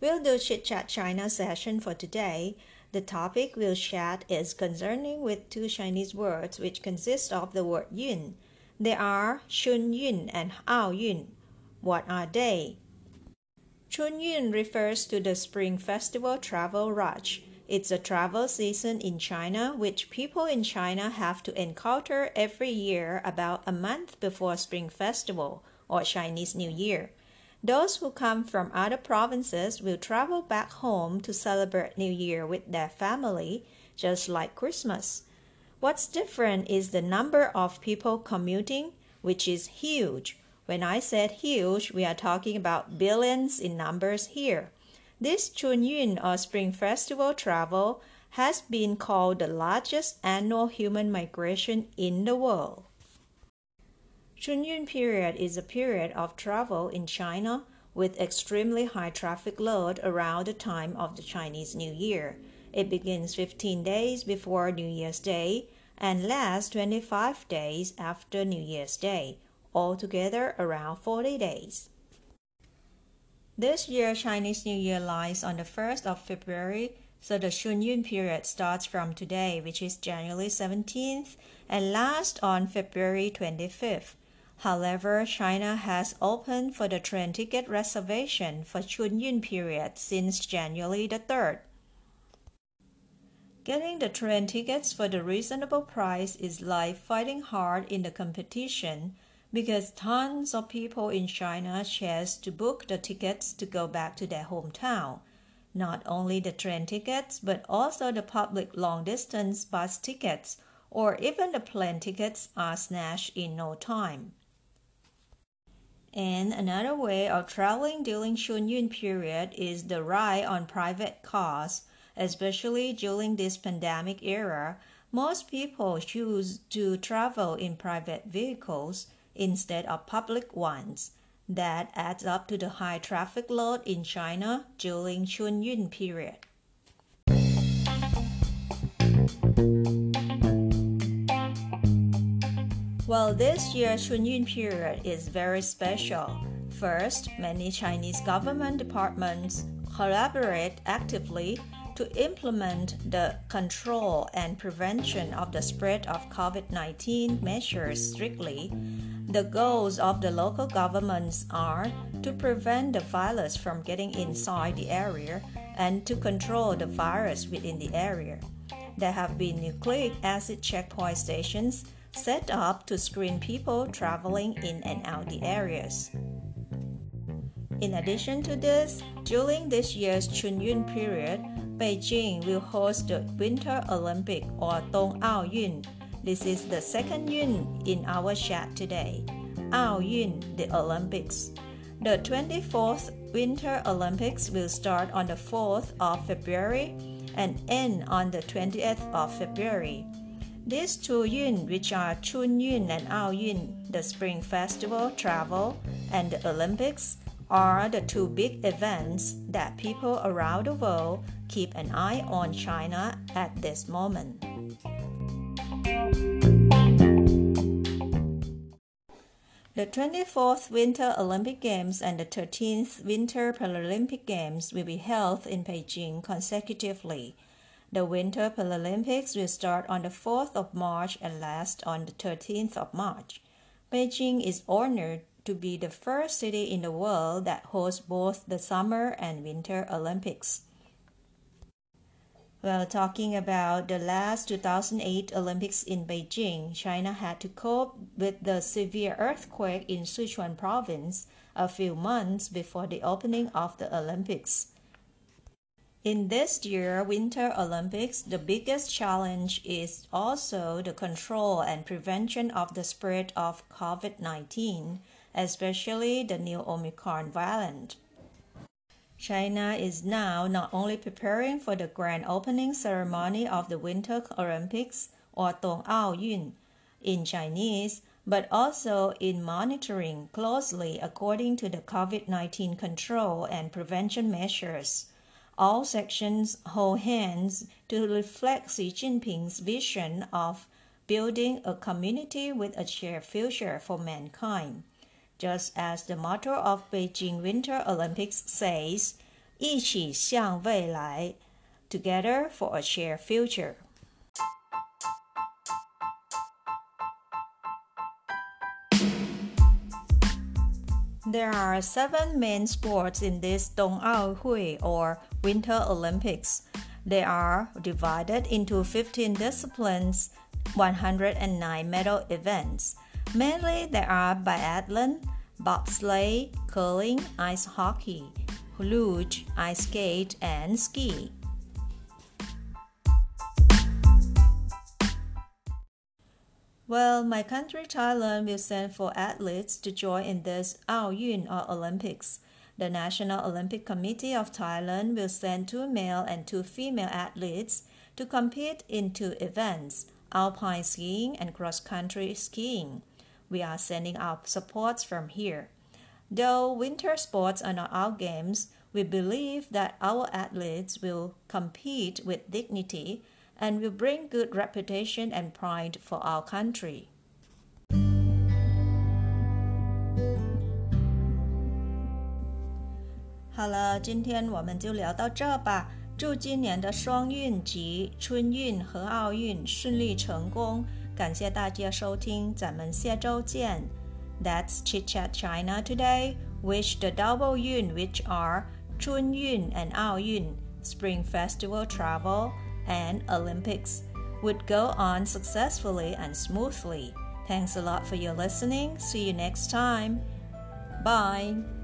We'll do chit chat China session for today. The topic we'll chat is concerning with two Chinese words which consist of the word yun. They are chun yun and ao yun. What are they? Chun yun refers to the spring festival travel rush it's a travel season in China which people in China have to encounter every year about a month before Spring Festival or Chinese New Year. Those who come from other provinces will travel back home to celebrate New Year with their family, just like Christmas. What's different is the number of people commuting, which is huge. When I said huge, we are talking about billions in numbers here. This Chunyun or Spring Festival travel has been called the largest annual human migration in the world. Chunyun period is a period of travel in China with extremely high traffic load around the time of the Chinese New Year. It begins 15 days before New Year's Day and lasts 25 days after New Year's Day, altogether around 40 days. This year, Chinese New Year lies on the 1st of February, so the Chunyun period starts from today, which is January 17th, and lasts on February 25th. However, China has opened for the train ticket reservation for Chunyun period since January the 3rd. Getting the train tickets for the reasonable price is like fighting hard in the competition because tons of people in China chase to book the tickets to go back to their hometown. Not only the train tickets, but also the public long distance bus tickets or even the plane tickets are snatched in no time. And another way of traveling during Chunyun period is the ride on private cars, especially during this pandemic era. Most people choose to travel in private vehicles instead of public ones. That adds up to the high traffic load in China during Chunyun period. Well, this year's Chunyun period is very special. First, many Chinese government departments collaborate actively to implement the control and prevention of the spread of COVID 19 measures strictly, the goals of the local governments are to prevent the virus from getting inside the area and to control the virus within the area. There have been nucleic acid checkpoint stations set up to screen people traveling in and out the areas. In addition to this, during this year's Chunyun period, Beijing will host the Winter Olympic or Dong Yun. This is the second Yun in our chat today. Ao Yun, the Olympics. The 24th Winter Olympics will start on the 4th of February and end on the 20th of February. These two Yun, which are Chun Yun and Ao Yun, the Spring Festival, Travel, and the Olympics, are the two big events that people around the world keep an eye on China at this moment. The 24th Winter Olympic Games and the 13th Winter Paralympic Games will be held in Beijing consecutively. The Winter Paralympics will start on the 4th of March and last on the 13th of March. Beijing is honored to be the first city in the world that hosts both the Summer and Winter Olympics. Well, talking about the last 2008 Olympics in Beijing, China had to cope with the severe earthquake in Sichuan province a few months before the opening of the Olympics. In this year Winter Olympics, the biggest challenge is also the control and prevention of the spread of COVID 19 especially the new Omicron variant. China is now not only preparing for the grand opening ceremony of the Winter Olympics or Dong Ao Yun in Chinese, but also in monitoring closely according to the COVID 19 control and prevention measures. All sections hold hands to reflect Xi Jinping's vision of building a community with a shared future for mankind just as the motto of Beijing Winter Olympics says, 一起向未来, together for a shared future. There are seven main sports in this Hui or Winter Olympics. They are divided into 15 disciplines, 109 medal events. Mainly there are biathlon, bobsleigh, curling, ice hockey, luge, ice skate, and ski. Well, my country Thailand will send four athletes to join in this Ao-Yun or Olympics. The National Olympic Committee of Thailand will send two male and two female athletes to compete in two events, alpine skiing and cross-country skiing we are sending our supports from here. Though winter sports are not our games, we believe that our athletes will compete with dignity and will bring good reputation and pride for our country. 好了，今天我们就聊到这吧。祝今年的双运及春运和奥运顺利成功。感谢大家收听，咱们下周见。That's Chit Chat China today. Wish the double yun, which are Chun Yun and Ao Yun, Spring Festival travel and Olympics, would go on successfully and smoothly. Thanks a lot for your listening. See you next time. Bye.